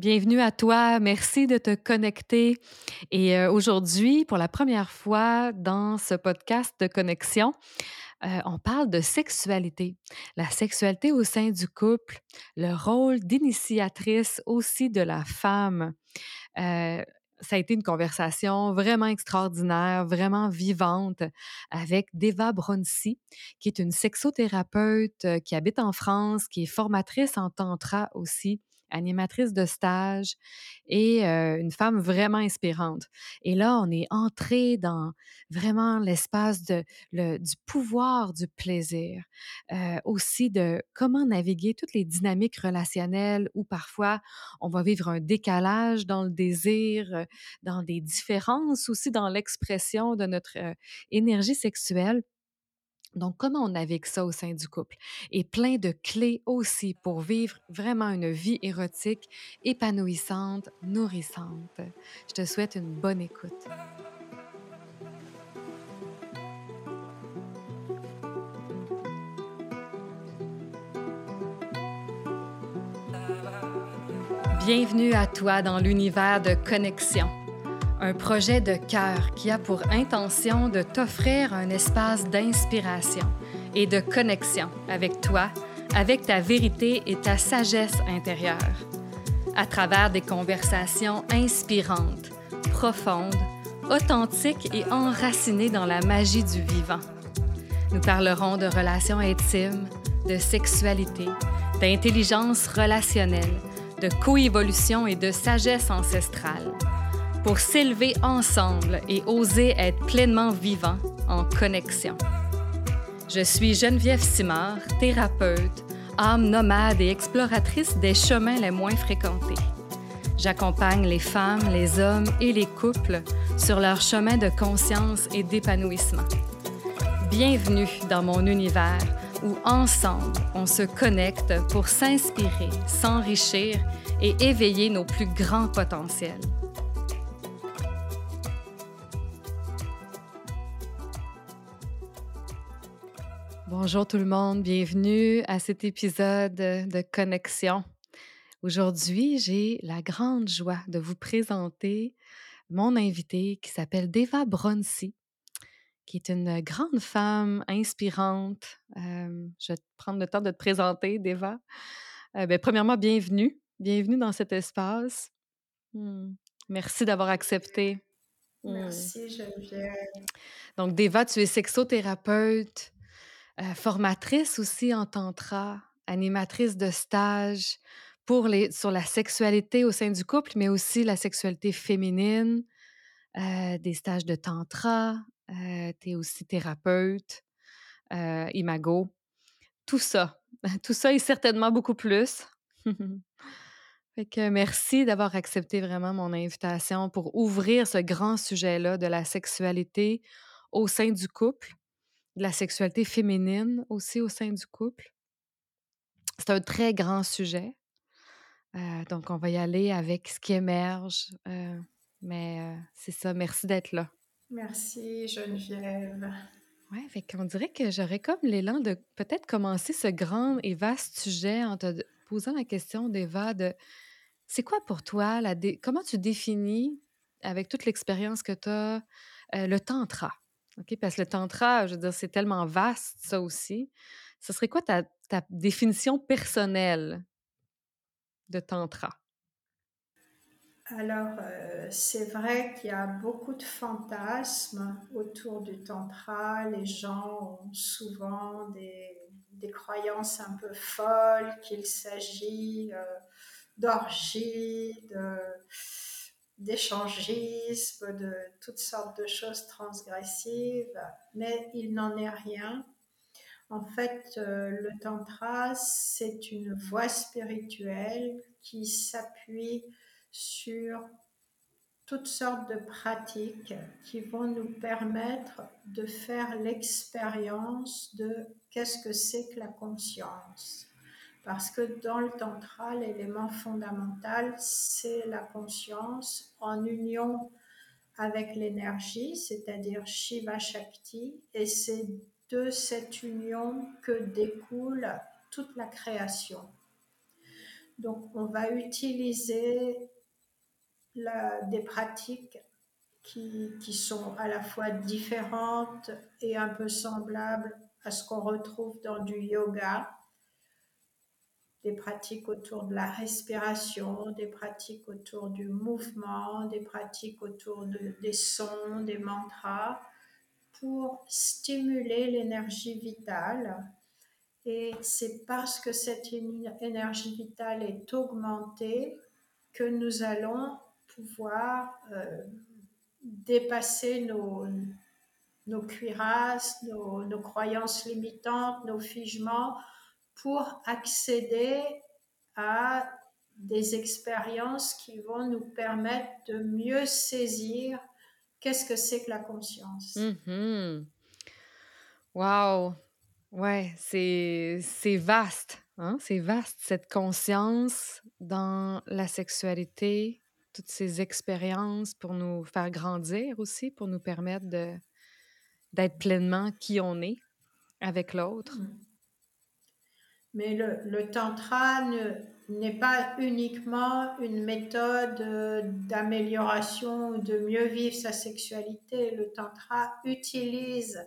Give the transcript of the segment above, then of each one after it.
Bienvenue à toi. Merci de te connecter. Et euh, aujourd'hui, pour la première fois dans ce podcast de connexion, euh, on parle de sexualité. La sexualité au sein du couple, le rôle d'initiatrice aussi de la femme. Euh, ça a été une conversation vraiment extraordinaire, vraiment vivante avec Deva Bronsi, qui est une sexothérapeute qui habite en France, qui est formatrice en tantra aussi animatrice de stage et une femme vraiment inspirante. Et là, on est entré dans vraiment l'espace de, le, du pouvoir du plaisir, aussi de comment naviguer toutes les dynamiques relationnelles où parfois on va vivre un décalage dans le désir, dans des différences aussi dans l'expression de notre énergie sexuelle. Donc, comment on navigue ça au sein du couple? Et plein de clés aussi pour vivre vraiment une vie érotique épanouissante, nourrissante. Je te souhaite une bonne écoute. Bienvenue à toi dans l'univers de connexion un projet de cœur qui a pour intention de t'offrir un espace d'inspiration et de connexion avec toi, avec ta vérité et ta sagesse intérieure, à travers des conversations inspirantes, profondes, authentiques et enracinées dans la magie du vivant. Nous parlerons de relations intimes, de sexualité, d'intelligence relationnelle, de coévolution et de sagesse ancestrale pour s'élever ensemble et oser être pleinement vivant en connexion. Je suis Geneviève Simard, thérapeute, âme nomade et exploratrice des chemins les moins fréquentés. J'accompagne les femmes, les hommes et les couples sur leur chemin de conscience et d'épanouissement. Bienvenue dans mon univers où ensemble on se connecte pour s'inspirer, s'enrichir et éveiller nos plus grands potentiels. Bonjour tout le monde, bienvenue à cet épisode de Connexion. Aujourd'hui, j'ai la grande joie de vous présenter mon invité qui s'appelle Deva Bronsi, qui est une grande femme inspirante. Euh, je vais prendre le temps de te présenter, Deva. Euh, ben, premièrement, bienvenue. Bienvenue dans cet espace. Hmm. Merci d'avoir accepté. Hmm. Merci, Geneviève. Donc, Deva, tu es sexothérapeute, euh, formatrice aussi en tantra, animatrice de stage pour les, sur la sexualité au sein du couple, mais aussi la sexualité féminine, euh, des stages de tantra, euh, tu es aussi thérapeute, imago, tout ça. Tout ça et certainement beaucoup plus. fait que merci d'avoir accepté vraiment mon invitation pour ouvrir ce grand sujet-là de la sexualité au sein du couple de la sexualité féminine aussi au sein du couple? C'est un très grand sujet. Euh, donc, on va y aller avec ce qui émerge. Euh, mais euh, c'est ça. Merci d'être là. Merci, Geneviève. Oui, fait qu'on dirait que j'aurais comme l'élan de peut-être commencer ce grand et vaste sujet en te posant la question, d'Eva, de c'est quoi pour toi, la comment tu définis, avec toute l'expérience que tu as, le tantra? OK, parce que le tantra, je veux dire, c'est tellement vaste, ça aussi. Ce serait quoi ta, définition personnelle de tantra? Alors, euh, c'est vrai qu'il y a beaucoup de fantasmes autour du tantra. Les gens ont souvent des, croyances un peu folles qu'il s'agit euh, d'orgie, de d'échangisme, de toutes sortes de choses transgressives, mais il n'en est rien. En fait, euh, le tantra, c'est une voie spirituelle qui s'appuie sur toutes sortes de pratiques qui vont nous permettre de faire l'expérience de qu'est-ce que c'est que la conscience. Parce que dans le tantra, l'élément fondamental, c'est la conscience en union avec l'énergie, c'est-à-dire Shiva Shakti, et c'est de cette union que découle toute la création. Donc, on va utiliser des pratiques qui, qui, sont à la fois différentes et un peu semblables à ce qu'on retrouve dans du yoga. Des pratiques autour de la respiration, des pratiques autour du mouvement, des pratiques autour de, des sons, des mantras, pour stimuler l'énergie vitale. Et c'est parce que cette énergie vitale est augmentée que nous allons pouvoir euh, dépasser nos, cuirasses, nos, croyances limitantes, nos figements, pour accéder à des expériences qui vont nous permettre de mieux saisir qu'est-ce que c'est que la conscience. Mm -hmm. Wow! Ouais, c'est c'est vaste, hein? C'est vaste, cette conscience dans la sexualité, toutes ces expériences pour nous faire grandir aussi, pour nous permettre de d'être pleinement qui on est avec l'autre. Mmh. Mais le, tantra n'est pas uniquement une méthode euh, d'amélioration ou de mieux vivre sa sexualité. Le tantra utilise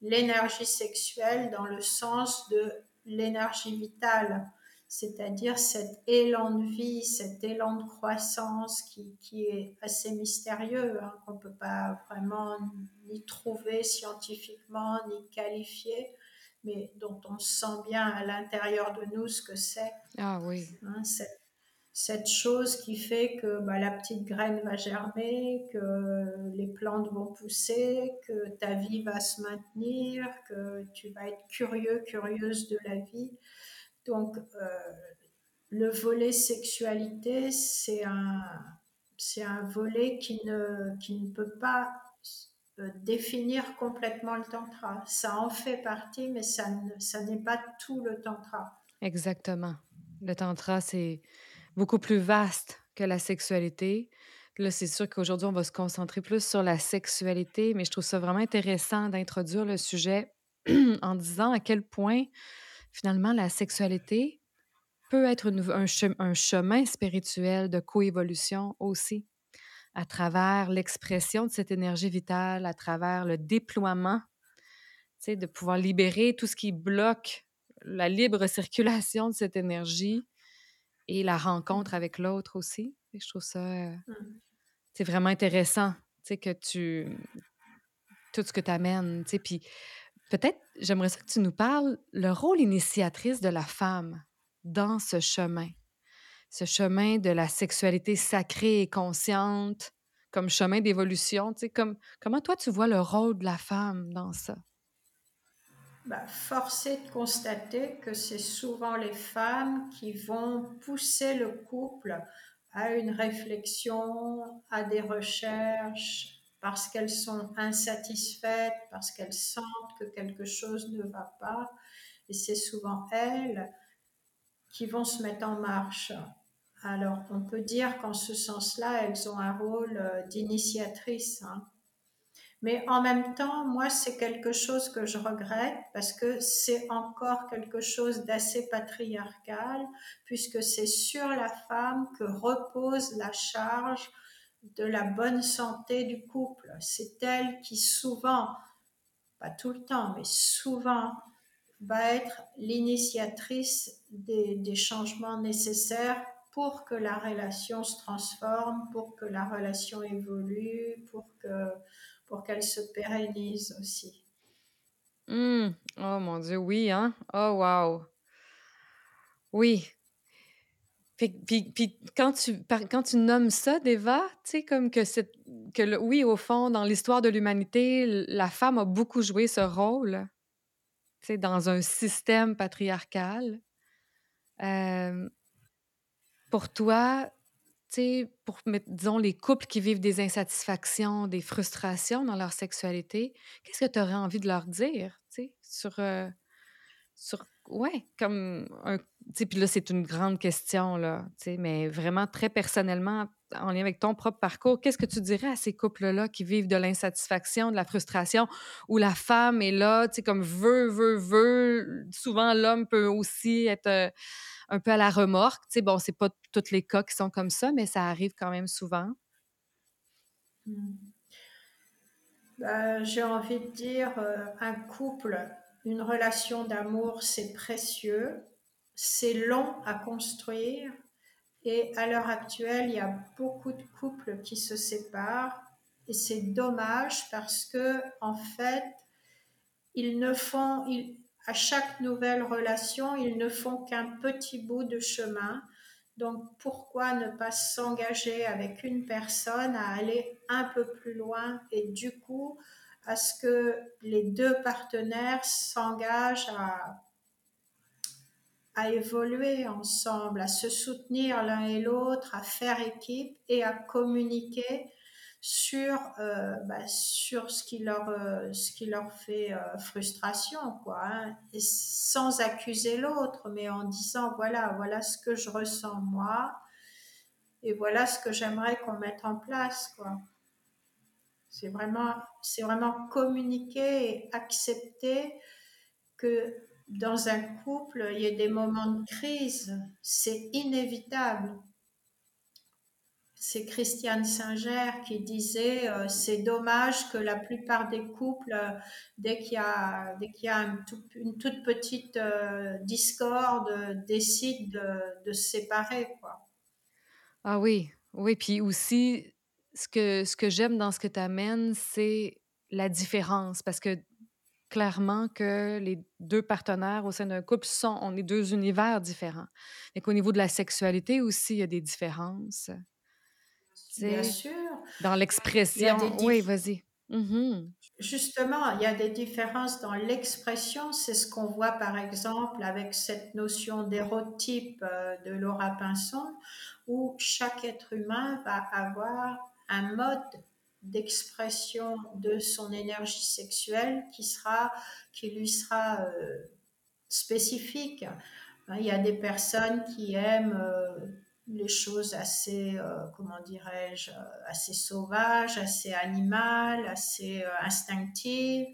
l'énergie sexuelle dans le sens de l'énergie vitale, c'est-à-dire cet élan de vie, cet élan de croissance qui, qui est assez mystérieux, hein, qu'on ne peut pas vraiment ni trouver scientifiquement, ni qualifier, mais dont on sent bien à l'intérieur de nous ce que c'est. Ah oui. Hein, cette, cette chose qui fait que bah, la petite graine va germer, que les plantes vont pousser, que ta vie va se maintenir, que tu vas être curieux, curieuse de la vie. Donc, euh, le volet sexualité, c'est un, c'est un volet qui ne, qui ne peut pas définir complètement le tantra. Ça en fait partie, mais ça, ne, ça n'est pas tout le tantra. Exactement. Le tantra, c'est beaucoup plus vaste que la sexualité. Là, c'est sûr qu'aujourd'hui, on va se concentrer plus sur la sexualité, mais je trouve ça vraiment intéressant d'introduire le sujet en disant à quel point, finalement, la sexualité peut être un, chemin spirituel de coévolution aussi, à travers l'expression de cette énergie vitale, à travers le déploiement, de pouvoir libérer tout ce qui bloque la libre circulation de cette énergie et la rencontre avec l'autre aussi. Et je trouve ça euh, c'est vraiment intéressant, que tu tout ce que tu amènes, puis peut-être j'aimerais ça que tu nous parles le rôle initiatrice de la femme dans ce chemin, ce chemin de la sexualité sacrée et consciente comme chemin d'évolution, comme comment toi tu vois le rôle de la femme dans ça? Bah, force de constater que c'est souvent les femmes qui vont pousser le couple à une réflexion, à des recherches, parce qu'elles sont insatisfaites, parce qu'elles sentent que quelque chose ne va pas. Et c'est souvent elles qui vont se mettre en marche. Alors, on peut dire qu'en ce sens-là, elles ont un rôle euh, d'initiatrice. Hein. Mais en même temps, moi, c'est quelque chose que je regrette parce que c'est encore quelque chose d'assez patriarcal, puisque c'est sur la femme que repose la charge de la bonne santé du couple. C'est elle qui souvent, pas tout le temps, mais souvent, va être l'initiatrice des, des changements nécessaires pour que la relation se transforme, pour que la relation évolue, pour que pour qu'elle se pérennise aussi. Mmh. Oh mon Dieu, oui, hein? Oh wow! Oui. Puis, puis, puis quand, tu, quand tu nommes ça, Deva, tu sais, comme que, c'est, que le, oui, au fond, dans l'histoire de l'humanité, la femme a beaucoup joué ce rôle, tu sais, dans un système patriarcal. Euh, pour toi, pour, disons, les couples qui vivent des insatisfactions, des frustrations dans leur sexualité, qu'est-ce que tu aurais envie de leur dire, sur, euh, sur, ouais, comme, puis là, c'est une grande question, là, mais vraiment très personnellement, en lien avec ton propre parcours, qu'est-ce que tu dirais à ces couples-là qui vivent de l'insatisfaction, de la frustration, où la femme est là, tu sais, comme veut, veut, veut, souvent l'homme peut aussi être... Euh, un peu à la remorque. Tu bon, c'est pas tous les cas qui sont comme ça, mais ça arrive quand même souvent. Hmm. Ben, j'ai envie de dire, euh, un couple, une relation d'amour, c'est précieux, c'est long à construire, et à l'heure actuelle, il y a beaucoup de couples qui se séparent, et c'est dommage parce que, en fait, ils ne font, à chaque nouvelle relation, ils ne font qu'un petit bout de chemin. Donc pourquoi ne pas s'engager avec une personne à aller un peu plus loin et du coup à ce que les deux partenaires s'engagent à, à évoluer ensemble, à se soutenir l'un et l'autre, à faire équipe et à communiquer sur, euh, bah, sur ce, qui leur, euh, ce qui leur fait euh, frustration, quoi, hein. sans accuser l'autre, mais en disant voilà, voilà ce que je ressens moi, et voilà ce que j'aimerais qu'on mette en place, quoi. C'est vraiment, c'est vraiment communiquer et accepter que dans un couple, il y a des moments de crise, c'est inévitable c'est Christiane Singer qui disait euh, c'est dommage que la plupart des couples, euh, dès qu'il y a, dès qu'il y a une toute petite euh, discorde, décident de, se séparer. Quoi. Ah oui, oui. Puis aussi, ce que, ce que j'aime dans ce que tu amènes, c'est la différence. Parce que clairement que les deux partenaires au sein d'un couple sont, on est deux univers différents. Et qu'au niveau de la sexualité aussi, il y a des différences. Bien sûr. Dans l'expression. Oui, vas-y. Mm-hmm. Justement, il y a des différences dans l'expression. C'est ce qu'on voit par exemple avec cette notion d'érotype euh, de Laura Pinson, où chaque être humain va avoir un mode d'expression de son énergie sexuelle qui sera, qui lui sera euh, spécifique. Il y a des personnes qui aiment euh, les choses assez, euh, comment dirais-je, euh, assez sauvages, assez animales, assez euh, instinctives.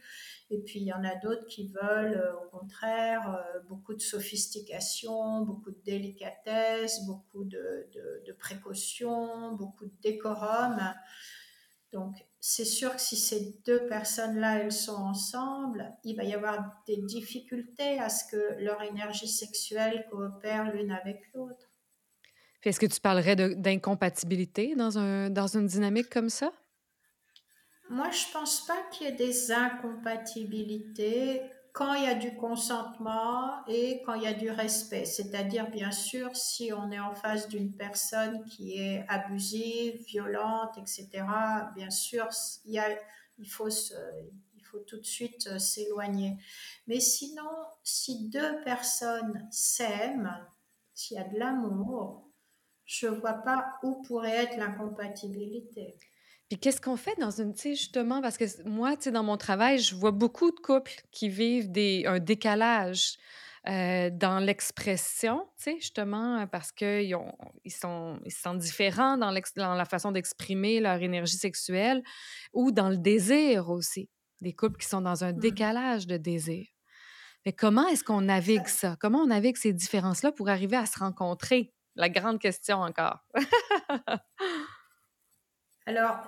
Et puis il y en a d'autres qui veulent, au contraire, beaucoup de sophistication, beaucoup de délicatesse, beaucoup de, de, de beaucoup de décorum. Donc c'est sûr que si ces deux personnes-là, elles sont ensemble, il va y avoir des difficultés à ce que leur énergie sexuelle coopère l'une avec l'autre. Est-ce que tu parlerais d'incompatibilité dans, un, dans une dynamique comme ça? Moi, je pense pas qu'il y ait des incompatibilités quand il y a du consentement et quand il y a du respect. C'est-à-dire, bien sûr, si on est en face d'une personne qui est abusive, violente, etc., bien sûr, il, y a, il, faut, il faut tout de suite euh, s'éloigner. Mais sinon, si deux personnes s'aiment, s'il y a de l'amour, je vois pas où pourrait être l'incompatibilité. Puis qu'est-ce qu'on fait dans une, tu sais, justement, parce que moi, tu sais, dans mon travail, je vois beaucoup de couples qui vivent des, un décalage euh, dans l'expression, tu sais, justement, parce qu'ils ils sont, ils sont différents dans, dans la façon d'exprimer leur énergie sexuelle ou dans le désir aussi. Des couples qui sont dans un mmh. décalage de désir. Mais comment est-ce qu'on navigue ça? Comment on navigue ces différences-là pour arriver à se rencontrer? La grande question encore. Alors,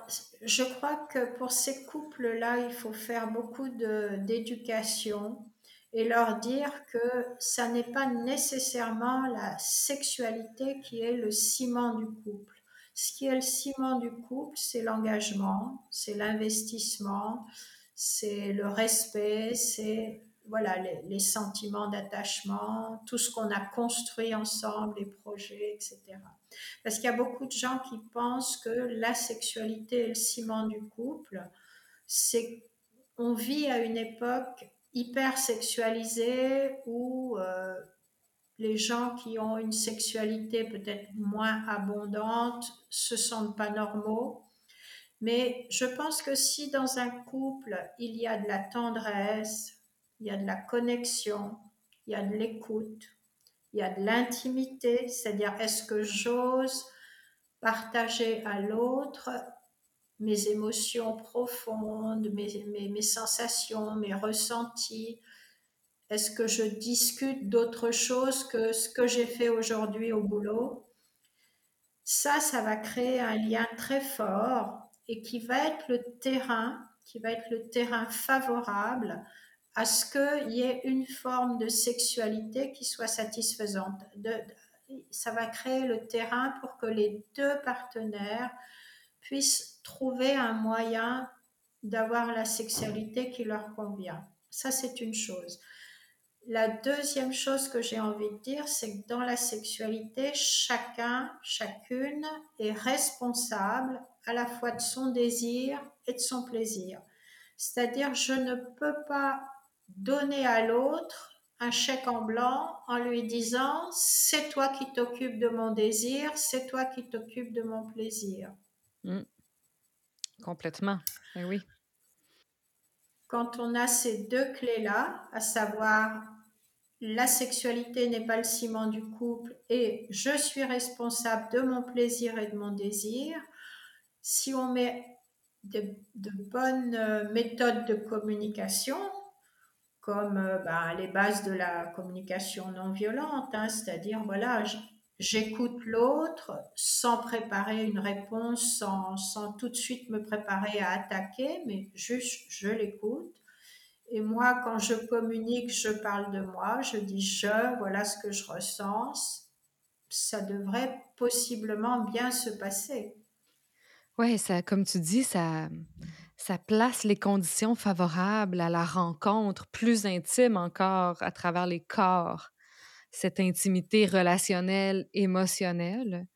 je crois que pour ces couples-là, il faut faire beaucoup d'éducation et leur dire que ça n'est pas nécessairement la sexualité qui est le ciment du couple. Ce qui est le ciment du couple, c'est l'engagement, c'est l'investissement, c'est le respect, c'est voilà, les, sentiments d'attachement, tout ce qu'on a construit ensemble, les projets, etc. Parce qu'il y a beaucoup de gens qui pensent que la sexualité est le ciment du couple. C'est on vit à une époque hyper sexualisée où euh, les gens qui ont une sexualité peut-être moins abondante se sentent pas normaux. Mais je pense que si dans un couple il y a de la tendresse, il y a de la connexion, il y a de l'écoute, il y a de l'intimité, c'est-à-dire est-ce que j'ose partager à l'autre mes émotions profondes, mes, mes, sensations, mes ressentis? Est-ce que je discute d'autre chose que ce que j'ai fait aujourd'hui au boulot? Ça, ça va créer un lien très fort et qui va être le terrain, qui va être le terrain favorable à ce qu'il y ait une forme de sexualité qui soit satisfaisante. Ça va créer le terrain pour que les deux partenaires puissent trouver un moyen d'avoir la sexualité qui leur convient. Ça, c'est une chose. La deuxième chose que j'ai envie de dire, c'est que dans la sexualité, chacun, chacune est responsable à la fois de son désir et de son plaisir. C'est-à-dire, je ne peux pas donner à l'autre un chèque en blanc en lui disant c'est toi qui t'occupes de mon désir, c'est toi qui t'occupes de mon plaisir. Mmh. Complètement. Ben oui. Quand on a ces deux clés-là, à savoir la sexualité n'est pas le ciment du couple et je suis responsable de mon plaisir et de mon désir, si on met de, de bonnes euh, méthodes de communication, comme ben, les bases de la communication non violente, hein, c'est-à-dire voilà, j'écoute l'autre sans préparer une réponse, sans, sans, tout de suite me préparer à attaquer, mais juste je l'écoute. Et moi, quand je communique, je parle de moi, je dis je, voilà ce que je ressens. Ça devrait possiblement bien se passer. Oui, ça, comme tu dis, ça, ça place les conditions favorables à la rencontre plus intime encore à travers les corps, cette intimité relationnelle, émotionnelle,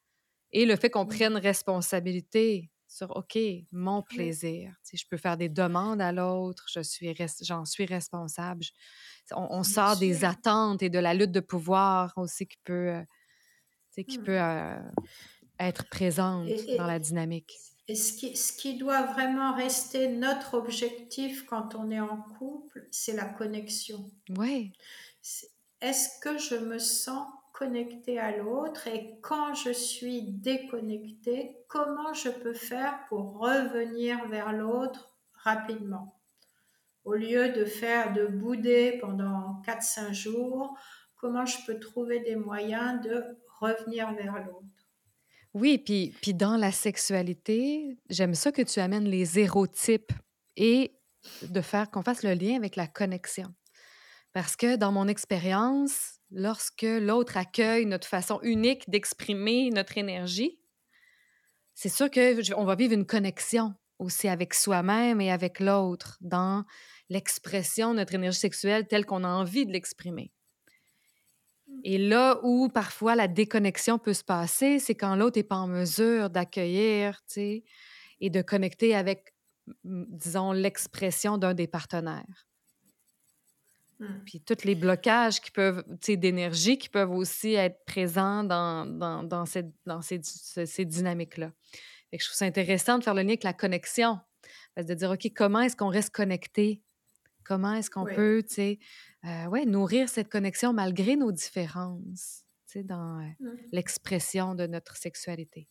et le fait qu'on prenne responsabilité sur OK, mon plaisir. Si je peux faire des demandes à l'autre, je suis j'en suis responsable. on, sort des attentes et de la lutte de pouvoir aussi qui peut, euh, qui mmh. peut euh, être présente dans la dynamique. Et ce qui, ce qui doit vraiment rester notre objectif quand on est en couple, c'est la connexion. Oui. Est-ce que je me sens connectée à l'autre et quand je suis déconnectée, comment je peux faire pour revenir vers l'autre rapidement? Au lieu de faire de bouder pendant 4-5 jours, comment je peux trouver des moyens de revenir vers l'autre? Oui, puis, puis dans la sexualité, j'aime ça que tu amènes les hérotypes et de faire qu'on fasse le lien avec la connexion. Parce que dans mon expérience, lorsque l'autre accueille notre façon unique d'exprimer notre énergie, c'est sûr qu'on va vivre une connexion aussi avec soi-même et avec l'autre dans l'expression de notre énergie sexuelle telle qu'on a envie de l'exprimer. Et là où parfois la déconnexion peut se passer, c'est quand l'autre n'est pas en mesure d'accueillir, et de connecter avec, disons, l'expression d'un des partenaires. Mmh. Puis tous les blocages qui peuvent, d'énergie qui peuvent aussi être présents dans, dans, dans, cette, dans ces, ces dynamiques-là. je trouve ça intéressant de faire le lien avec la connexion. De dire, OK, comment est-ce qu'on reste connecté? Comment est-ce qu'on peut, tu sais, euh, ouais, nourrir cette connexion malgré nos différences, tu sais, dans euh, mmh. l'expression de notre sexualité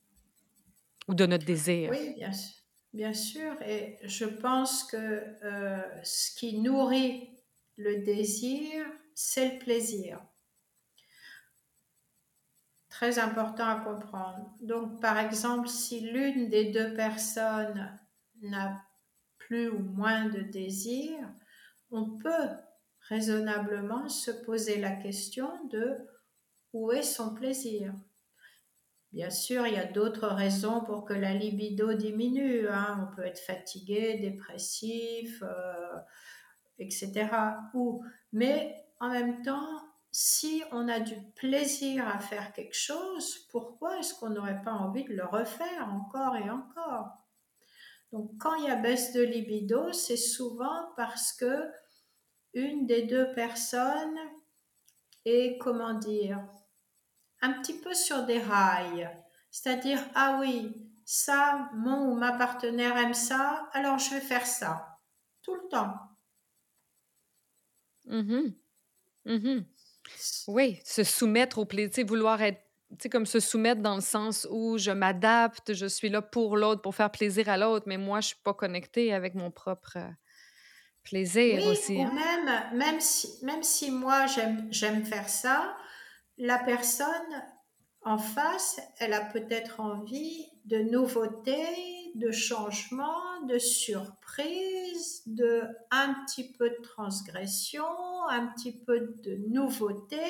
ou de notre désir. Oui, bien sûr. Bien sûr, et je pense que euh, ce qui nourrit le désir, c'est le plaisir. Très important à comprendre. Donc, par exemple, si l'une des deux personnes n'a plus ou moins de désir, on peut raisonnablement se poser la question de où est son plaisir. Bien sûr, il y a d'autres raisons pour que la libido diminue. Hein. On peut être fatigué, dépressif, euh, etc. Ou, mais en même temps, si on a du plaisir à faire quelque chose, pourquoi est-ce qu'on n'aurait pas envie de le refaire encore et encore? Donc, quand il y a baisse de libido, c'est souvent parce que une des deux personnes est, comment dire, un petit peu sur des rails. C'est-à-dire, ah oui, ça, mon ou ma partenaire aime ça, alors je vais faire ça. Tout le temps. Mmh mmh oui, se soumettre au plaisir, vouloir être, tu sais, comme se soumettre dans le sens où je m'adapte, je suis là pour l'autre, pour faire plaisir à l'autre, mais moi, je suis pas connectée avec mon propre plaisir Oui, aussi, ou hein? même, même si, même si moi j'aime, faire ça, la personne en face, elle a peut-être envie de nouveautés, de changements, de surprises, de un petit peu de transgression, un petit peu de nouveauté.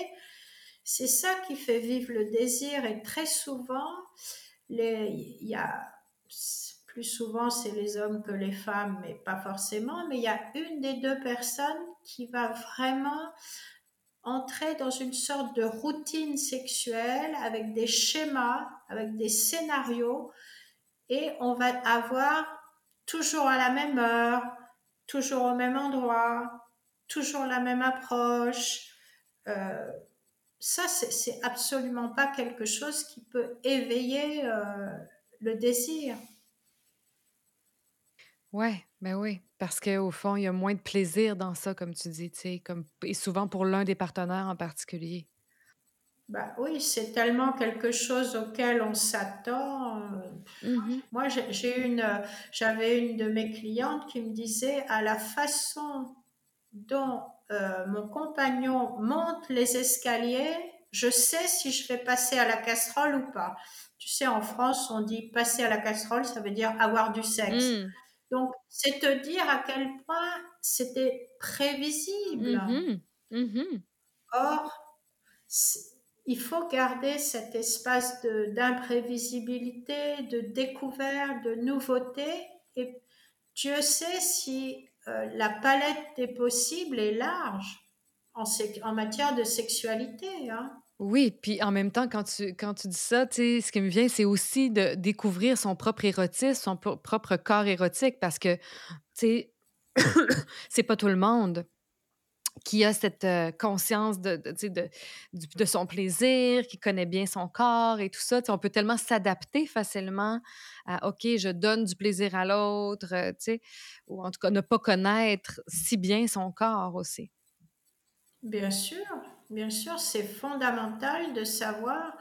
C'est ça qui fait vivre le désir et très souvent, il y a plus souvent c'est les hommes que les femmes, mais pas forcément, mais il y a une des deux personnes qui va vraiment entrer dans une sorte de routine sexuelle avec des schémas, avec des scénarios, et on va avoir toujours à la même heure, toujours au même endroit, toujours la même approche. Euh, ça, c'est absolument pas quelque chose qui peut éveiller euh, le désir. Ouais, ben oui, parce qu'au fond, il y a moins de plaisir dans ça, comme tu dis, comme et souvent pour l'un des partenaires en particulier. Bah oui, c'est tellement quelque chose auquel on s'attend. Mmh Moi, j'ai une, j'avais une de mes clientes qui me disait à la façon dont euh, mon compagnon monte les escaliers, je sais si je vais passer à la casserole ou pas. Tu sais, en France, on dit passer à la casserole, ça veut dire avoir du sexe. Mmh. Donc, c'est te dire à quel point c'était prévisible. Mmh mmh Or, il faut garder cet espace d'imprévisibilité, de, découverte, de nouveauté. Et Dieu sait si euh, la palette des possibles est large en, en matière de sexualité. Hein. Oui, puis en même temps, quand tu, quand tu dis ça, ce qui me vient, c'est aussi de découvrir son propre érotisme, son propre corps érotique, parce que, tu sais, c'est pas tout le monde qui a cette euh, conscience de, de, de, de, son plaisir, qui connaît bien son corps et tout ça. on peut tellement s'adapter facilement à OK, je donne du plaisir à l'autre, euh, ou en tout cas ne pas connaître si bien son corps aussi. Bien sûr, bien sûr, c'est fondamental de savoir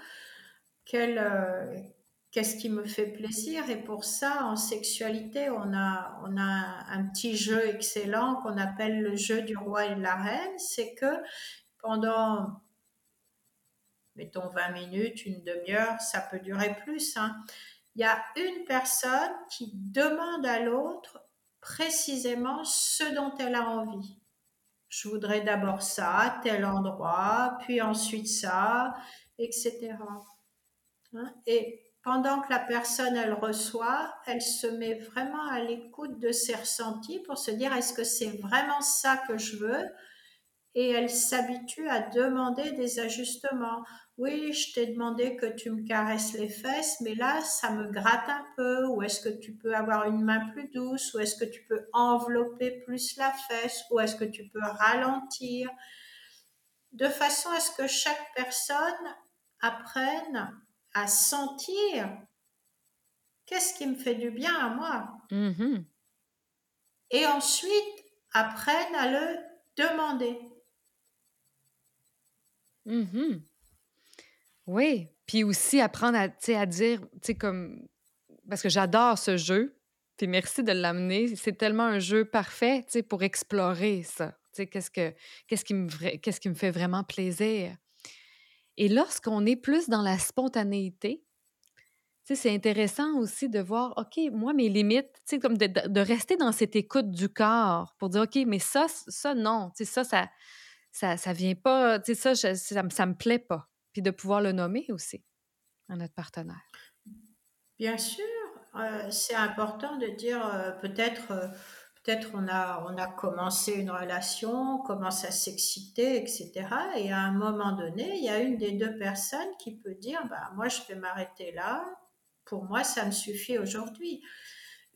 quel, euh, qu'est-ce qui me fait plaisir. Et pour ça, en sexualité, on a, on a un petit jeu excellent qu'on appelle le jeu du roi et de la reine. C'est que pendant, mettons 20 minutes, une demi-heure, ça peut durer plus. Hein, il y a une personne qui demande à l'autre précisément ce dont elle a envie. Je voudrais d'abord ça, tel endroit, puis ensuite ça, etc. Hein, et pendant que la personne, elle reçoit, elle se met vraiment à l'écoute de ses ressentis pour se dire est-ce que c'est vraiment ça que je veux? Et elle s'habitue à demander des ajustements. Oui, je t'ai demandé que tu me caresses les fesses, mais là, ça me gratte un peu. Ou est-ce que tu peux avoir une main plus douce? Ou est-ce que tu peux envelopper plus la fesse? Ou est-ce que tu peux ralentir? De façon à ce que chaque personne apprenne à sentir qu'est-ce qui me fait du bien à moi. Mm-hmm. Et ensuite, apprennent à le demander. Mm-hmm. Oui, puis aussi apprendre à, à dire, tu comme... Parce que j'adore ce jeu, puis merci de l'amener. C'est tellement un jeu parfait, tu pour explorer ça. Tu qu'est-ce, que, qu'est-ce, qui me, qui me fait vraiment plaisir. Et lorsqu'on est plus dans la spontanéité, c'est intéressant aussi de voir, OK, moi, mes limites, comme de, de, rester dans cette écoute du corps pour dire, OK, mais ça, ça, non, ça, ça, ça, ça vient pas, ça, ça, ça, me plaît pas. Puis de pouvoir le nommer aussi à notre partenaire. Bien sûr, euh, c'est important de dire euh, peut-être euh, peut-être on a, on a commencé une relation, on commence à s'exciter, etc. Et à un moment donné, il y a une des deux personnes qui peut dire, bah, moi je vais m'arrêter là, pour moi ça me suffit aujourd'hui.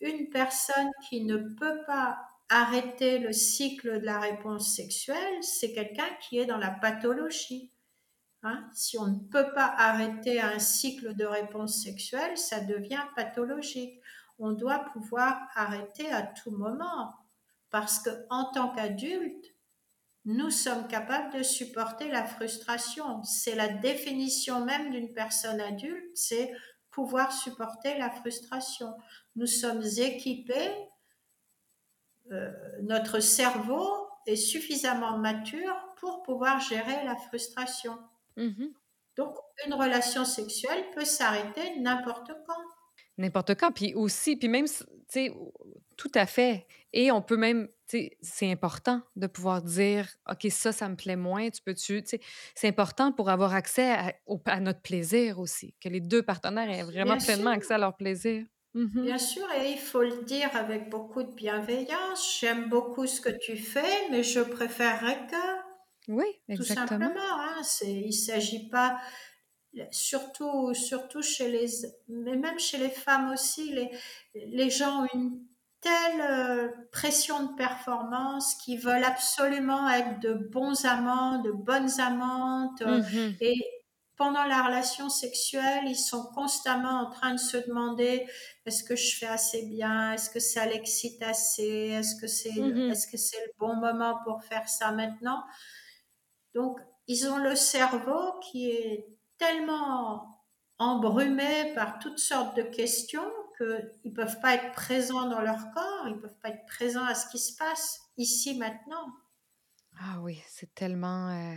Une personne qui ne peut pas arrêter le cycle de la réponse sexuelle, c'est quelqu'un qui est dans la pathologie. Hein. si on ne peut pas arrêter un cycle de réponse sexuelle, ça devient pathologique on doit pouvoir arrêter à tout moment. Parce que en tant qu'adulte, nous sommes capables de supporter la frustration. C'est la définition même d'une personne adulte, c'est pouvoir supporter la frustration. Nous sommes équipés euh, notre cerveau est suffisamment mature pour pouvoir gérer la frustration. Mhm. Donc, une relation sexuelle peut s'arrêter n'importe quand. N'importe quand. Puis aussi, puis même, tu sais, tout à fait. Et on peut même, tu sais, c'est important de pouvoir dire, OK, ça, ça me plaît moins, tu peux-tu, tu sais, c'est important pour avoir accès à, au- à notre plaisir aussi, que les deux partenaires aient vraiment Bien pleinement sûr, accès à leur plaisir. Mhm. bien sûr, et il faut le dire avec beaucoup de bienveillance. J'aime beaucoup ce que tu fais, mais je préférerais que, Oui, tout simplement, hein, c'est, il s'agit pas, surtout, surtout chez les, mais même chez les femmes aussi, les, les gens ont une telle euh, pression de performance qu'ils veulent absolument être de bons amants, de bonnes amantes, Mhm. et pendant la relation sexuelle, ils sont constamment en train de se demander est-ce que je fais assez bien, est-ce que ça l'excite assez, est-ce que c'est, Mhm. est-ce que c'est le bon moment pour faire ça maintenant? Donc, ils ont le cerveau qui est tellement embrumé par toutes sortes de questions qu'ils ne peuvent pas être présents dans leur corps, ils ne peuvent pas être présents à ce qui se passe ici maintenant. Ah oui, c'est tellement. euh,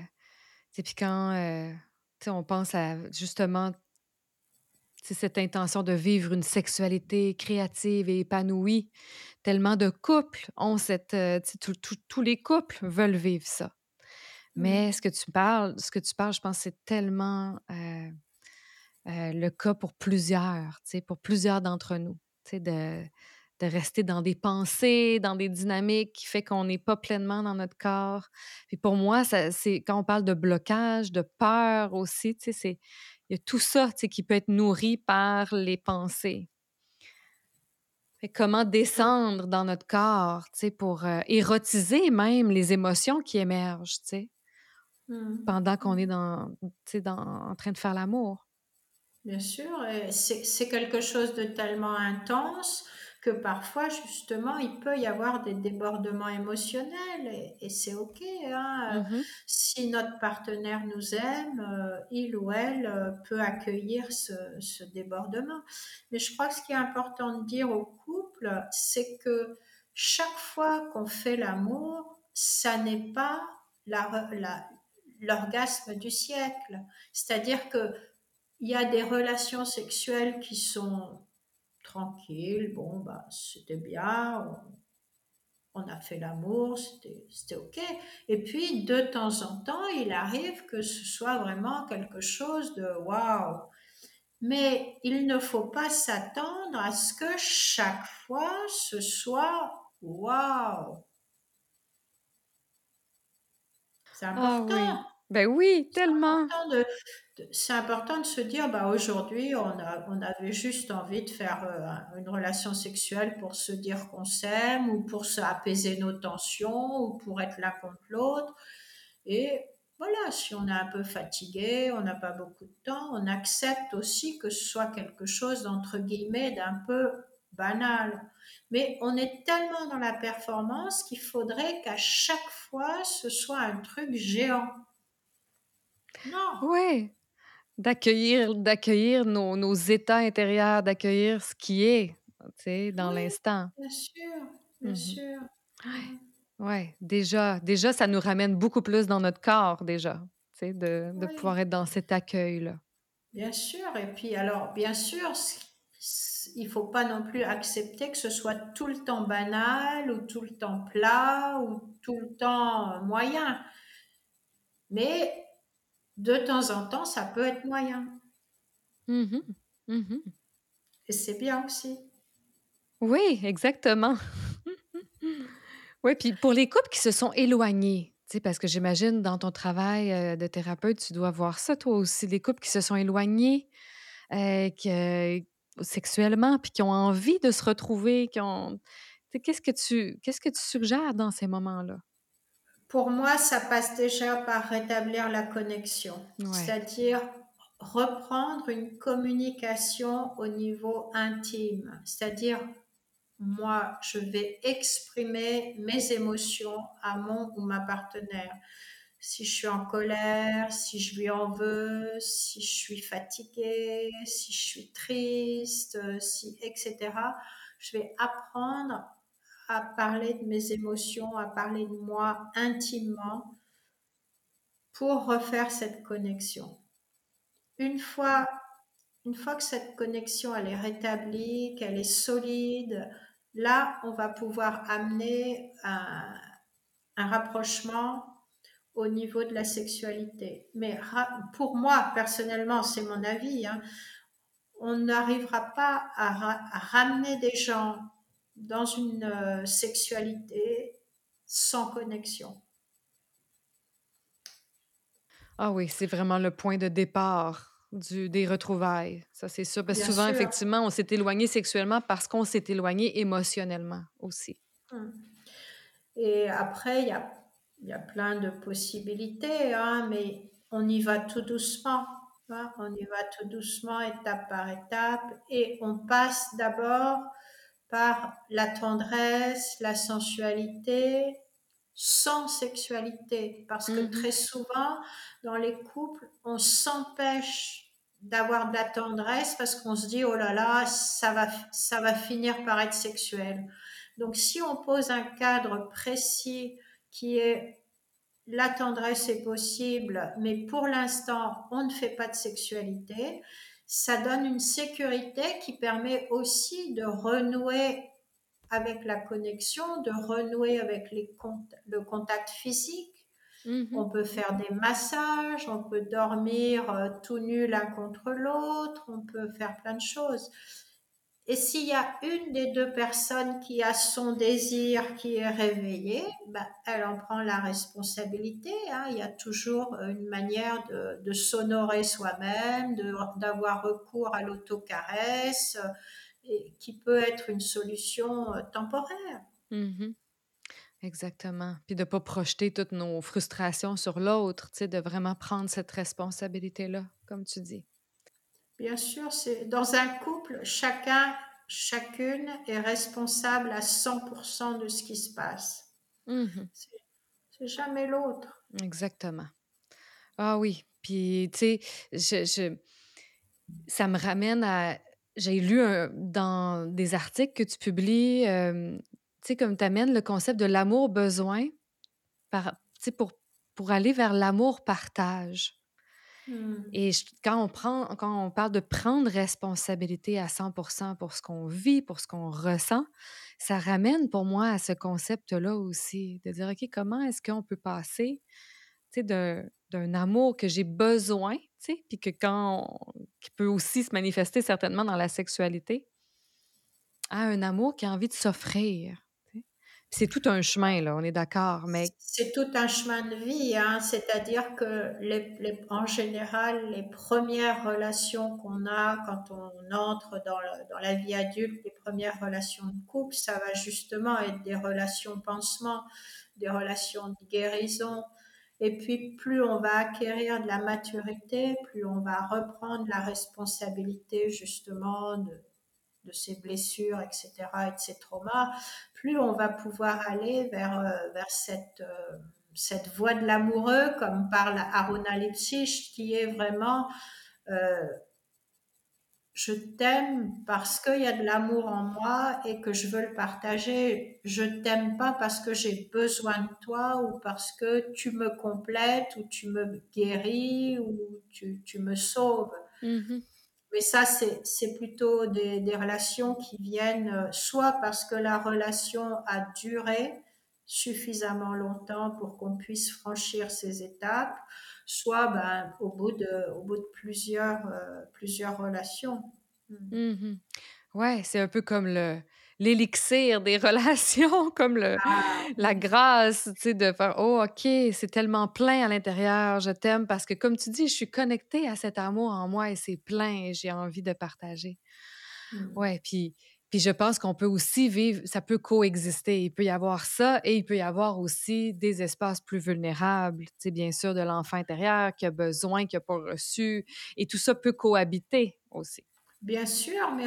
puis quand euh, on pense à justement cette intention de vivre une sexualité créative et épanouie, tellement de couples ont cette. euh, tout- tout- tous les couples veulent vivre ça. Mais ce que tu parles, ce que tu parles, je pense que c'est tellement euh, euh, le cas pour plusieurs, pour plusieurs d'entre nous, de, de rester dans des pensées, dans des dynamiques qui fait qu'on n'est pas pleinement dans notre corps. Puis pour moi, c'est quand on parle de blocage, de peur aussi, tu sais, c'est il y a tout ça, tu sais, qui peut être nourri par les pensées. Fait comment descendre dans notre corps, tu sais, pour euh, érotiser même les émotions qui émergent, tu sais, Mm. pendant qu'on est Mm. dans, tu sais, dans, en train de faire l'amour. Bien sûr, c'est quelque chose de tellement intense que parfois, justement, il peut y avoir des débordements émotionnels et, et c'est OK. hein. Euh, Mhm. Si notre partenaire nous aime, euh, il ou elle euh, peut accueillir ce, ce débordement. Mais je crois que ce qui est important de dire au couple, c'est que chaque fois qu'on fait l'amour, ça n'est pas l'orgasme du siècle. C'est-à-dire que il y a des relations sexuelles qui sont tranquilles, bon, bah, c'était bien, on, on a fait l'amour, c'était, OK. Et puis, de temps en temps, il arrive que ce soit vraiment quelque chose de waouh. Mais il ne faut pas s'attendre à ce que chaque fois ce soit waouh. C'est Ah important. oui. Ben oui, tellement. c'est important de se dire, bah aujourd'hui, on a, on avait juste envie de faire euh, une relation sexuelle pour se dire qu'on s'aime ou pour se apaiser nos tensions ou pour être l'un contre l'autre. Et voilà, si on est un peu fatigué, on n'a pas beaucoup de temps, on accepte aussi que ce soit quelque chose d'entre guillemets d'un peu banal. Mais on est tellement dans la performance qu'il faudrait qu'à chaque fois, ce soit un truc géant. Non, Oui. D'accueillir, d'accueillir nos, nos états intérieurs, d'accueillir ce qui est, tu sais, dans oui, l'instant. bien sûr, bien Mhm. sûr. Ouais. Ouais. Déjà, déjà, ça nous ramène beaucoup plus dans notre corps, déjà, tu sais, de, de pouvoir Oui, être dans cet accueil-là. bien sûr. Et puis alors, bien sûr, il faut pas non plus accepter que ce soit tout le temps banal ou tout le temps plat ou tout le temps moyen. Mais de temps en temps, ça peut être moyen. Mhm. Mhm. Et c'est bien aussi. Oui, exactement. Oui, puis pour les couples qui se sont éloignés, parce que j'imagine dans ton travail euh, de thérapeute, tu dois voir ça toi aussi, les couples qui se sont éloignés euh, que- sexuellement, puis qui ont envie de se retrouver, qui ont... Qu'est-ce que tu qu'est-ce que tu suggères dans ces moments-là? Pour moi, ça passe déjà par rétablir la connexion, Ouais. c'est-à-dire reprendre une communication au niveau intime, c'est-à-dire moi, je vais exprimer mes émotions à mon ou ma partenaire. Si je suis en colère, si je lui en veux, si je suis fatiguée, si je suis triste, si, etc. Je vais apprendre à parler de mes émotions, à parler de moi intimement pour refaire cette connexion. Une fois, une fois que cette connexion elle est rétablie, qu'elle est solide, là on va pouvoir amener un, rapprochement au niveau de la sexualité. Mais pour moi, personnellement, c'est mon avis, hein, on n'arrivera pas à, ramener des gens dans une euh, sexualité sans connexion. Ah oui, c'est vraiment le point de départ du, des retrouvailles. Ça, c'est sûr. Parce que souvent, effectivement, on s'est éloigné sexuellement parce qu'on s'est éloigné émotionnellement aussi. Hum. Et après, il y a, y a, plein de possibilités, hein, mais on y va tout doucement. Hein. on y va tout doucement, étape par étape, et on passe d'abord par la tendresse, la sensualité, sans sexualité. Parce que mmh très souvent, dans les couples, on s'empêche d'avoir de la tendresse parce qu'on se dit, oh là là, ça va, ça va finir par être sexuel. Donc si on pose un cadre précis qui est la tendresse est possible, mais pour l'instant, on ne fait pas de sexualité, ça donne une sécurité qui permet aussi de renouer avec la connexion, de renouer avec les le contact physique. Mm-hmm. On peut faire des massages, on peut dormir euh, tout nu l'un contre l'autre, on peut faire plein de choses. Et s'il y a une des deux personnes qui a son désir qui est réveillé, bah, elle en prend la responsabilité. Hein. Il y a toujours une manière de, s'honorer soi-même, d'avoir recours à l'autocaresse, qui peut être une solution euh, temporaire. Mmh Exactement. Puis de ne pas projeter toutes nos frustrations sur l'autre, de vraiment prendre cette responsabilité-là, comme tu dis. Bien sûr, c'est dans un couple, chacun, chacune est responsable à 100% de ce qui se passe. Mmh c'est jamais l'autre. Exactement. Ah oui. Puis, tu sais, je, ça me ramène à. J'ai lu dans des articles que tu publies, tu sais, comme tu amènes le concept de l'amour-besoin pour, pour aller vers l'amour-partage. Mmh. Et quand on, prend, parle de prendre responsabilité à 100% pour ce qu'on vit, pour ce qu'on ressent, ça ramène pour moi à ce concept-là aussi, de dire, OK, comment est-ce qu'on peut passer d'un amour que j'ai besoin, puis qui peut aussi se manifester certainement dans la sexualité, à un amour qui a envie de s'offrir. C'est tout un chemin, là, on est d'accord, mais... C'est tout un chemin de vie, hein? c'est-à-dire que en général, les premières relations qu'on a quand on entre dans, dans, la vie adulte, les premières relations de couple, ça va justement être des relations pansement, des relations de guérison. Et puis, plus on va acquérir de la maturité, plus on va reprendre la responsabilité justement de, de ses blessures, etc., et de ses traumas, plus on va pouvoir aller vers, euh, vers cette, euh, cette voie de l'amoureux, comme parle Aruna Lipsich, qui est vraiment euh, je t'aime parce qu'il y a de l'amour en moi et que je veux le partager. Je t'aime pas parce que j'ai besoin de toi ou parce que tu me complètes ou tu me guéris ou tu, tu me sauves. Mm-hmm. Mais ça, c'est plutôt des, des, relations qui viennent euh, soit parce que la relation a duré suffisamment longtemps pour qu'on puisse franchir ces étapes, soit ben, au, bout de, au bout de plusieurs, euh, plusieurs relations. Mmh ouais, c'est un peu comme le l'élixir des relations, comme le, ah, la grâce, tu sais, de faire Oh, OK, c'est tellement plein à l'intérieur, je t'aime parce que, comme tu dis, je suis connectée à cet amour en moi et c'est plein et j'ai envie de partager. Mmh. Ouais, puis, puis je pense qu'on peut aussi vivre, ça peut coexister. Il peut y avoir ça et il peut y avoir aussi des espaces plus vulnérables, tu sais, bien sûr, de l'enfant intérieur qui a besoin, qui n'a pas reçu, et tout ça peut cohabiter aussi. Bien sûr, mais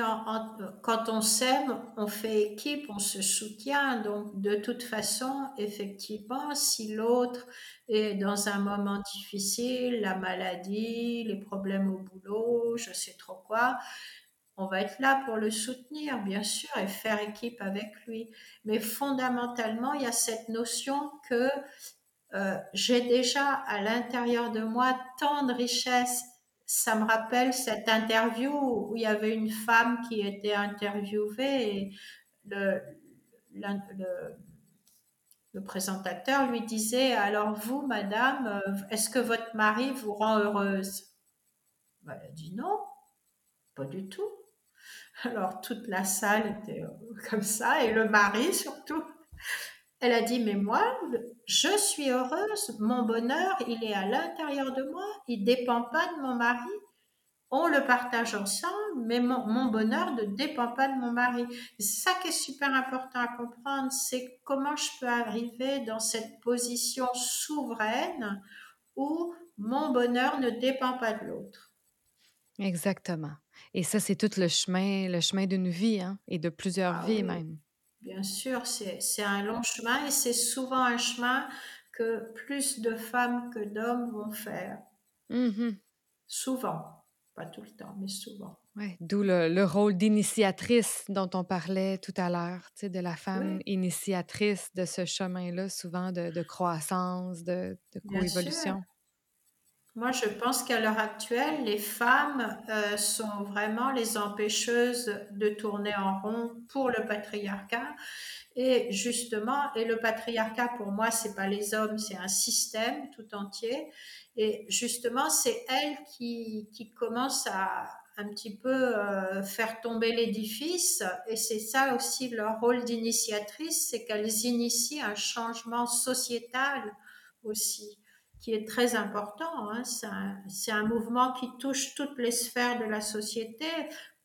quand on s'aime, on fait équipe, on se soutient. Donc, de toute façon, effectivement, si l'autre est dans un moment difficile, la maladie, les problèmes au boulot, je sais trop quoi, on va être là pour le soutenir, bien sûr, et faire équipe avec lui. Mais fondamentalement, il y a cette notion que euh, j'ai déjà à l'intérieur de moi tant de richesses. Ça me rappelle cette interview où il y avait une femme qui était interviewée et le, le, présentateur lui disait Alors, vous, madame, euh, est-ce que votre mari vous rend heureuse? Ben, Elle a dit Non, pas du tout. Alors, toute la salle était comme ça, et le mari surtout. Elle a dit, mais moi, je suis heureuse, mon bonheur, il est à l'intérieur de moi, il ne dépend pas de mon mari. On le partage ensemble, mais mon, bonheur ne dépend pas de mon mari. C'est ça qui est super important à comprendre, c'est comment je peux arriver dans cette position souveraine où mon bonheur ne dépend pas de l'autre. Exactement. Et ça, c'est tout le chemin, le chemin d'une vie, hein, et de plusieurs ah vies même. Bien sûr, c'est un long chemin et c'est souvent un chemin que plus de femmes que d'hommes vont faire. Mmh souvent, pas tout le temps, mais souvent. Ouais, D'où le, rôle d'initiatrice dont on parlait tout à l'heure, de la femme initiatrice de ce chemin-là, souvent de, croissance, de, de coévolution. Moi, je pense qu'à l'heure actuelle, les femmes euh, sont vraiment les empêcheuses de tourner en rond pour le patriarcat. Et justement, et le patriarcat pour moi, c'est pas les hommes, c'est un système tout entier. Et justement, c'est elles qui, qui commencent à un petit peu euh, faire tomber l'édifice. Et c'est ça aussi leur rôle d'initiatrice, c'est qu'elles initient un changement sociétal aussi qui est très important. Hein. C'est un, mouvement qui touche toutes les sphères de la société,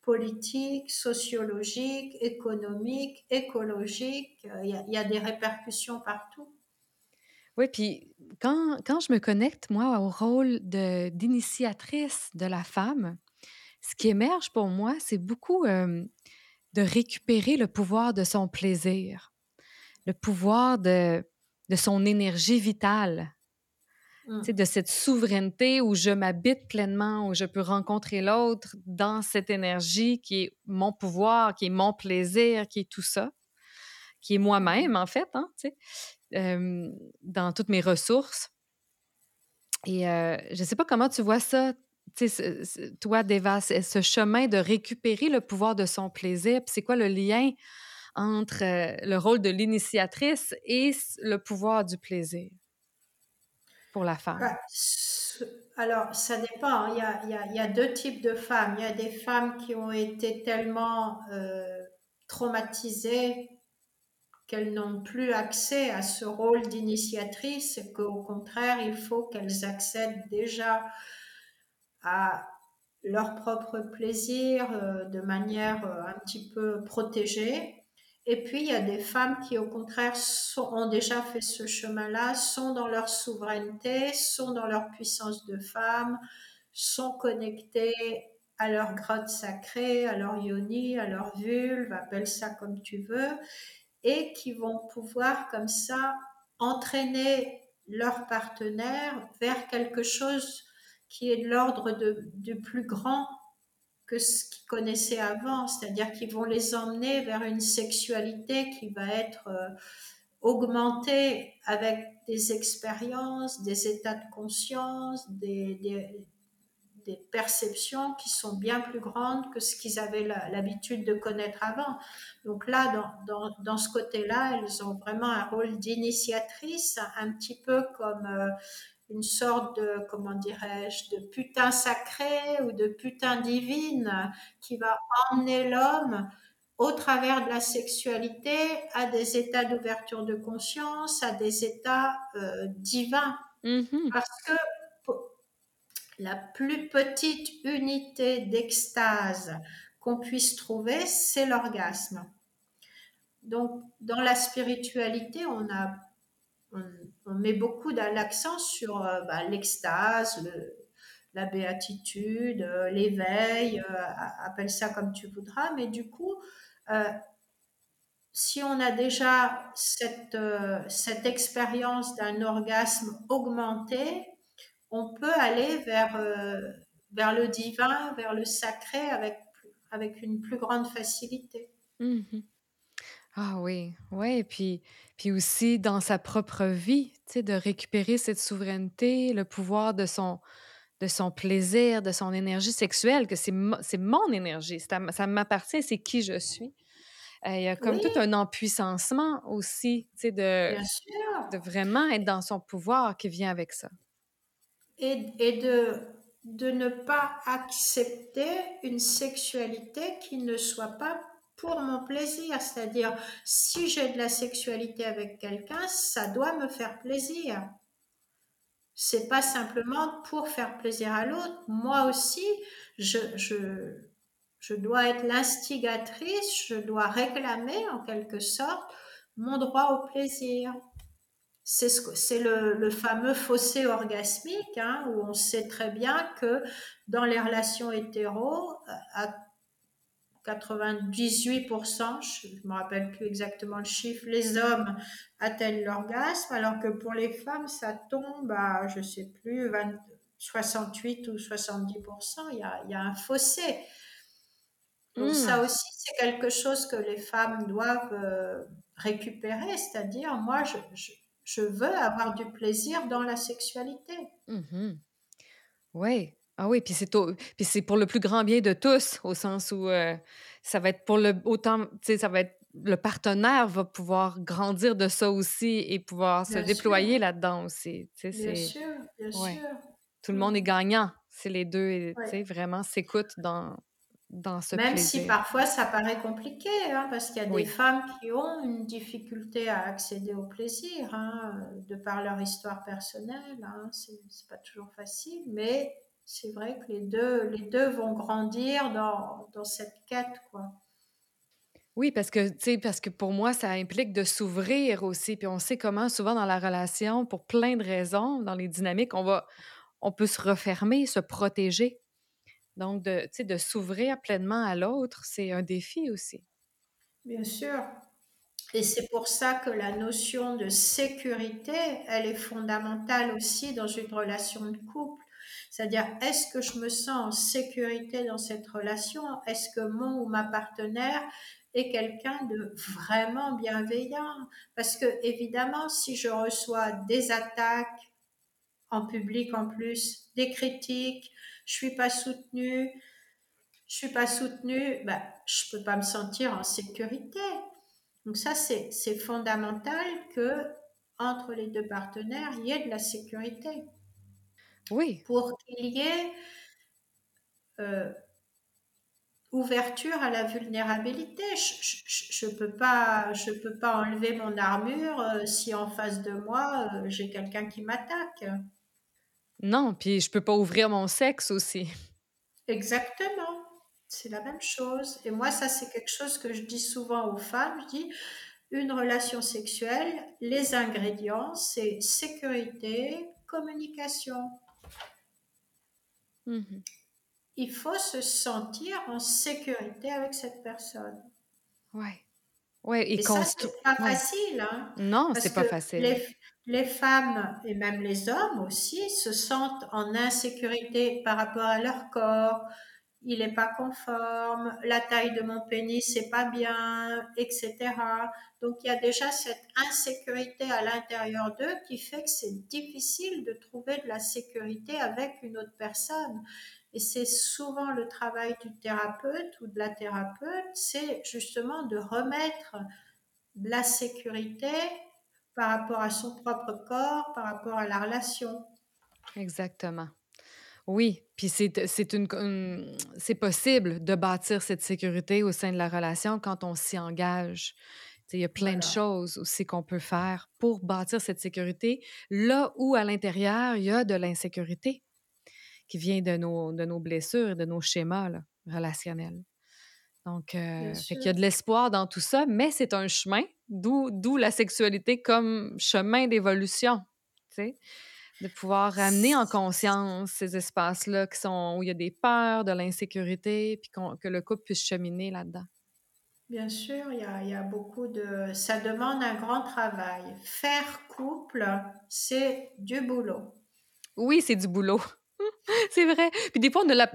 politique, sociologique, économique, écologique. Il y a, des répercussions partout. Oui, puis quand, quand, je me connecte, moi, au rôle d'initiatrice de, la femme, ce qui émerge pour moi, c'est beaucoup euh, de récupérer le pouvoir de son plaisir, le pouvoir de, de son énergie vitale, Mmh. de cette souveraineté où je m'habite pleinement, où je peux rencontrer l'autre dans cette énergie qui est mon pouvoir, qui est mon plaisir, qui est tout ça, qui est moi-même en fait, hein, dans toutes mes ressources. Et je ne sais pas comment tu vois ça, toi, Deva, ce chemin de récupérer le pouvoir de son plaisir, c'est quoi le lien entre le rôle de l'initiatrice et le pouvoir du plaisir? Pour la femme? Bah, Alors, ça dépend. Il y, a, il, y a, il y, a, deux types de femmes. Il y a des femmes qui ont été tellement euh, traumatisées qu'elles n'ont plus accès à ce rôle d'initiatrice et qu'au contraire, il faut qu'elles accèdent déjà à leur propre plaisir euh, de manière euh, un petit peu protégée. Et puis, il y a des femmes qui, au contraire, ont déjà fait ce chemin-là, sont dans leur souveraineté, sont dans leur puissance de femme, sont connectées à leur grotte sacrée, à leur yoni, à leur vulve, appelle ça comme tu veux, et qui vont pouvoir comme ça entraîner leur partenaire vers quelque chose qui est de l'ordre du plus grand que ce qu'ils connaissaient avant, c'est-à-dire qu'ils vont les emmener vers une sexualité qui va être euh, augmentée avec des expériences, des états de conscience, des, des, perceptions qui sont bien plus grandes que ce qu'ils avaient l'habitude de connaître avant. Donc là, dans, dans, dans ce côté-là, elles ont vraiment un rôle d'initiatrice, un petit peu comme... Euh, une sorte de, comment dirais-je, de putain sacré ou de putain divine qui va emmener l'homme au travers de la sexualité à des états d'ouverture de conscience, à des états euh, divins. Mm-hmm. Parce que la plus petite unité d'extase qu'on puisse trouver, c'est l'orgasme. Donc, dans la spiritualité, on a on, met beaucoup l'accent sur euh, bah, l'extase, la béatitude, euh, l'éveil, euh, appelle ça comme tu voudras, mais du coup, si on a déjà cette, cette expérience d'un orgasme augmenté, on peut aller vers, vers le divin, vers le sacré avec avec une plus grande facilité. Mmh Ah oui, ouais, puis puis aussi dans sa propre vie, de récupérer cette souveraineté, le pouvoir de son de son plaisir, de son énergie sexuelle, que c'est mo c'est mon énergie, à ça m'appartient, c'est qui je suis. Heu, il y a comme Oui, tout un empuissancement aussi, tu sais, de de vraiment être dans son pouvoir qui vient avec ça. Et, et de, de ne pas accepter une sexualité qui ne soit pas pour mon plaisir. C'est-à-dire, si j'ai de la sexualité avec quelqu'un, ça doit me faire plaisir. C'est pas simplement pour faire plaisir à l'autre. Moi aussi, je, je, dois être l'instigatrice, je dois réclamer en quelque sorte mon droit au plaisir. C'est ce, le, le, fameux fossé orgasmique, hein, où on sait très bien que dans les relations hétéro, à 98%, je ne me rappelle plus exactement le chiffre, les hommes atteignent l'orgasme, alors que pour les femmes, ça tombe à, je ne sais plus, 20, 68 ou 70%. Il y a, il y a un fossé. Donc mmh. ça aussi, c'est quelque chose que les femmes doivent euh, récupérer, c'est-à-dire, moi, je, je, je, veux avoir du plaisir dans la sexualité. Mmh. Oui, ah oui, puis c'est, au... puis c'est pour le plus grand bien de tous, au sens où euh, ça va être pour le autant, tu sais, ça va être le partenaire va pouvoir grandir de ça aussi et pouvoir se déployer là-dedans aussi. Tu sais, Bien sûr, bien ouais. sûr. Tout le monde est gagnant. C'est les deux, Ouais. tu sais, vraiment s'écoutent dans, dans ce Même plaisir. si parfois ça paraît compliqué, hein, parce qu'il y a Oui. des femmes qui ont une difficulté à accéder au plaisir, hein, de par leur histoire personnelle. Hein, c'est pas toujours facile, mais c'est vrai que les deux, les deux vont grandir dans, dans cette quête, quoi. Oui, parce que, parce que pour moi, ça implique de s'ouvrir aussi. Puis on sait comment, souvent dans la relation, pour plein de raisons, dans les dynamiques, on va, on peut se refermer, se protéger. Donc, de, de s'ouvrir pleinement à l'autre, c'est un défi aussi. Bien sûr. Et c'est pour ça que la notion de sécurité, elle est fondamentale aussi dans une relation de couple. C'est-à-dire, est-ce que je me sens en sécurité dans cette relation? Est-ce que mon ou ma partenaire est quelqu'un de vraiment bienveillant? Parce que, évidemment, si je reçois des attaques en public en plus, des critiques, je suis pas soutenue, je suis pas soutenue, ben, je peux pas me sentir en sécurité. Donc ça, c'est fondamental que entre les deux partenaires, il y ait de la sécurité. Oui. Pour qu'il y ait euh, ouverture à la vulnérabilité. Je ne peux, pas, je peux pas enlever mon armure euh, si en face de moi, euh, j'ai quelqu'un qui m'attaque. Non, puis je peux pas ouvrir mon sexe aussi. Exactement. C'est la même chose. Et moi, ça, c'est quelque chose que je dis souvent aux femmes. Je dis, une relation sexuelle, les ingrédients, c'est sécurité, communication. Mmh. Il faut se sentir en sécurité avec cette personne. Ouais. Ouais, et, et ça, c'est pas ouais. facile. Hein, non, c'est pas facile. Les, les, femmes et même les hommes aussi se sentent en insécurité par rapport à leur corps. Il n'est pas conforme, la taille de mon pénis c'est pas bien, etc. Donc il y a déjà cette insécurité à l'intérieur d'eux qui fait que c'est difficile de trouver de la sécurité avec une autre personne. Et c'est souvent le travail du thérapeute ou de la thérapeute, c'est justement de remettre de la sécurité par rapport à son propre corps, par rapport à la relation. Exactement. Oui, puis c'est, c'est, une, une, c'est possible de bâtir cette sécurité au sein de la relation quand on s'y engage. Il y a plein voilà. de choses aussi qu'on peut faire pour bâtir cette sécurité, là où à l'intérieur, il y a de l'insécurité qui vient de nos, de nos blessures et de nos schémas là, relationnels. Donc, euh, fait qu'il y a de l'espoir dans tout ça, mais c'est un chemin, d'où, d'où la sexualité comme chemin d'évolution, tu sais, de pouvoir ramener en conscience ces espaces-là qui sont, où il y a des peurs, de l'insécurité, puis que le couple puisse cheminer là-dedans. Bien sûr, il y, a, il y, a, beaucoup de... Ça demande un grand travail. Faire couple, c'est du boulot. Oui, c'est du boulot. C'est vrai. Puis des fois, on a la,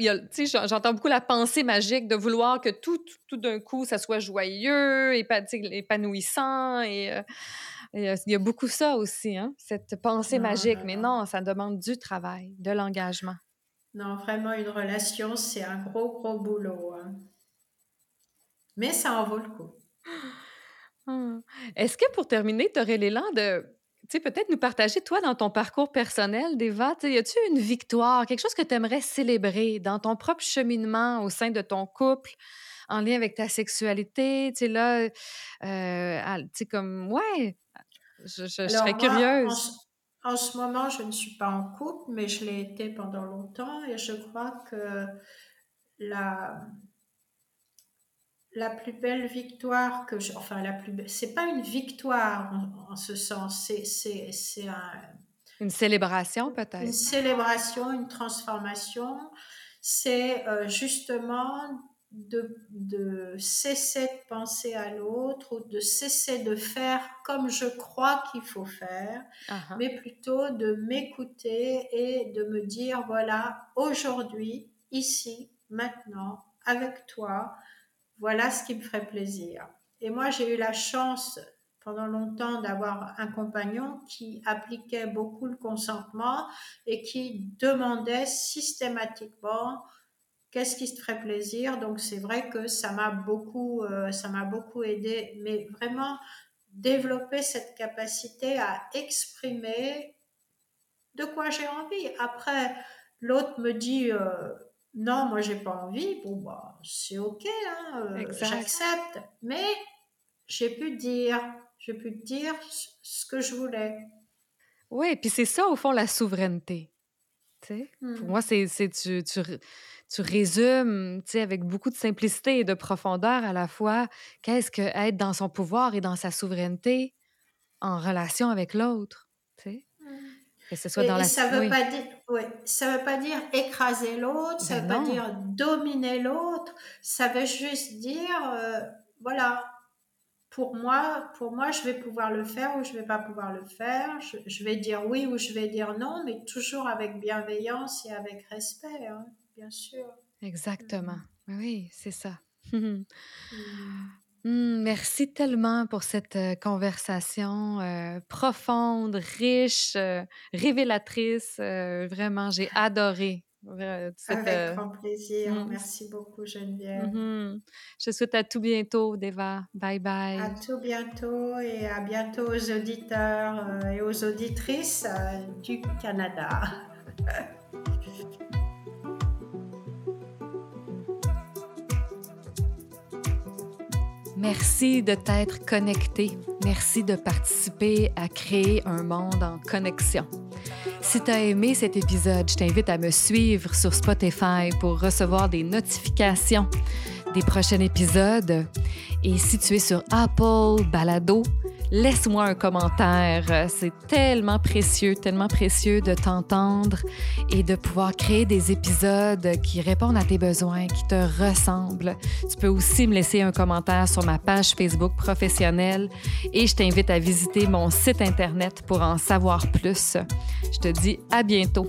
j'entends beaucoup la pensée magique de vouloir que tout, tout, d'un coup, ça soit joyeux, épanouissant. Et, euh, il y a beaucoup ça aussi, hein, cette pensée magique. Mais non, ça demande du travail, de l'engagement. Non, vraiment, une relation, c'est un gros, gros boulot. Hein. Mais ça en vaut le coup. Ah. Est-ce que pour terminer, tu aurais l'élan de tu sais, peut-être nous partager, toi, dans ton parcours personnel, Deva, y a-tu une victoire, quelque chose que tu aimerais célébrer dans ton propre cheminement au sein de ton couple, en lien avec ta sexualité? Tu sais, là, euh, tu sais, comme, ouais, je, serais curieuse. En, ce moment, je ne suis pas en couple, mais je l'ai été pendant longtemps et je crois que la, la plus belle victoire que je, enfin la plus c'est pas une victoire en, ce sens, c'est c'est un, une célébration peut-être. Une célébration, une transformation, c'est euh, justement de, de, cesser de penser à l'autre ou de cesser de faire comme je crois qu'il faut faire, mais plutôt de m'écouter et de me dire voilà aujourd'hui, ici, maintenant, avec toi, voilà ce qui me ferait plaisir. Et moi, j'ai eu la chance pendant longtemps d'avoir un compagnon qui appliquait beaucoup le consentement et qui demandait systématiquement qu'est-ce qui te ferait plaisir? Donc c'est vrai que ça m'a beaucoup, euh, ça m'a beaucoup aidé, mais vraiment développer cette capacité à exprimer de quoi j'ai envie. Après, l'autre me dit euh, non, moi j'ai pas envie, bon bah c'est ok, hein, euh, j'accepte, mais j'ai pu dire, j'ai pu dire ce que je voulais. Oui, puis c'est ça au fond la souveraineté. Pour hmm. moi, c'est tu, tu, tu résumes avec beaucoup de simplicité et de profondeur à la fois qu'est-ce que être dans son pouvoir et dans sa souveraineté en relation avec l'autre. Que ce soit dans la... ça veut pas dire, ouais, veut pas dire écraser l'autre, ça ben veut pas dire dominer l'autre, ça veut juste dire, euh, voilà, pour moi, pour moi, je vais pouvoir le faire ou je vais pas pouvoir le faire. Je, vais dire oui ou je vais dire non, mais toujours avec bienveillance et avec respect, hein, bien sûr. Exactement. Oui, c'est ça. Mmh. Mmh, merci tellement pour cette conversation profonde, riche, révélatrice. vraiment, j'ai adoré. Avec grand plaisir. Mmh. Merci beaucoup, Geneviève. Mmh Je souhaite à tout bientôt, Deva. Bye bye. À tout bientôt et à bientôt aux auditeurs et aux auditrices du Canada. Merci de t'être connecté. Merci de participer à créer un monde en connexion. Si tu as aimé cet épisode, je t'invite à me suivre sur Spotify pour recevoir des notifications des prochains épisodes. Et si tu es sur Apple Balado, laisse-moi un commentaire. C'est tellement précieux, tellement précieux de t'entendre et de pouvoir créer des épisodes qui répondent à tes besoins, qui te ressemblent. Tu peux aussi me laisser un commentaire sur ma page Facebook professionnelle et je t'invite à visiter mon site Internet pour en savoir plus. Je te dis à bientôt.